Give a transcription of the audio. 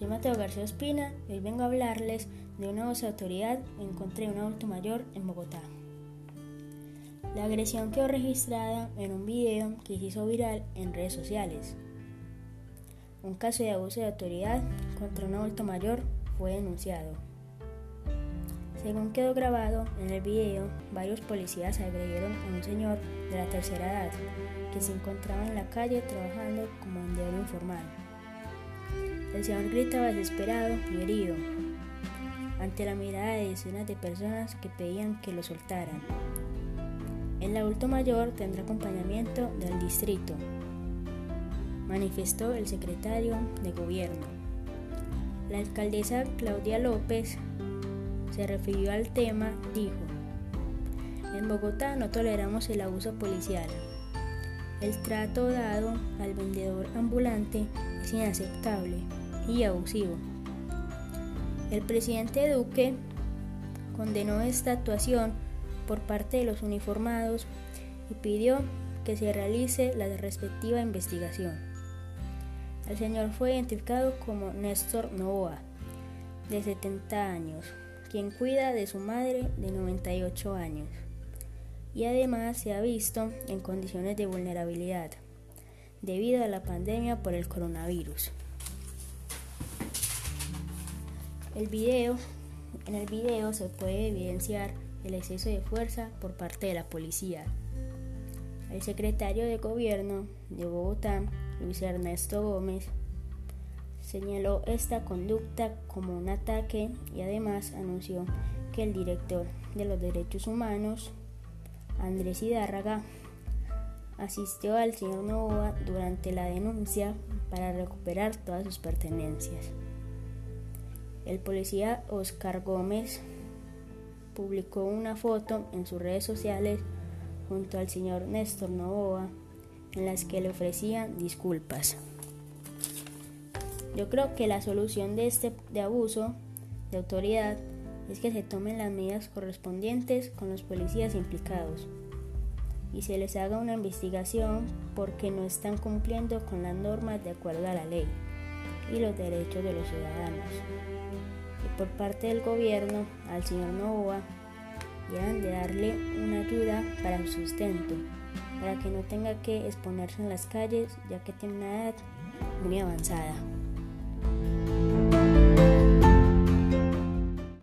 Soy Mateo García Espina y hoy vengo a hablarles de una voz de autoridad en contra de un adulto mayor en Bogotá. La agresión quedó registrada en un video que se hizo viral en redes sociales. Un caso de abuso de autoridad contra un adulto mayor fue denunciado. Según quedó grabado en el video, varios policías agredieron a un señor de la tercera edad que se encontraba en la calle trabajando como vendedor informal. El señor gritaba desesperado y herido ante la mirada de decenas de personas que pedían que lo soltaran. El adulto mayor tendrá acompañamiento del distrito, manifestó el secretario de gobierno. La alcaldesa Claudia López se refirió al tema, dijo, en Bogotá no toleramos el abuso policial. El trato dado al vendedor ambulante es inaceptable y abusivo. El presidente Duque condenó esta actuación por parte de los uniformados y pidió que se realice la respectiva investigación. El señor fue identificado como Néstor Novoa, de 70 años, quien cuida de su madre de 98 años y además se ha visto en condiciones de vulnerabilidad debido a la pandemia por el coronavirus. El video, en el video se puede evidenciar el exceso de fuerza por parte de la policía. El secretario de gobierno de Bogotá, Luis Ernesto Gómez, señaló esta conducta como un ataque y además anunció que el director de los derechos humanos, Andrés Hidárraga, asistió al señor Novoa durante la denuncia para recuperar todas sus pertenencias. El policía Oscar Gómez publicó una foto en sus redes sociales junto al señor Néstor Novoa en las que le ofrecían disculpas. Yo creo que la solución de este de abuso de autoridad es que se tomen las medidas correspondientes con los policías implicados y se les haga una investigación porque no están cumpliendo con las normas de acuerdo a la ley y los derechos de los ciudadanos. Y por parte del gobierno al señor Novoa deben de darle una ayuda para su sustento, para que no tenga que exponerse en las calles ya que tiene una edad muy avanzada.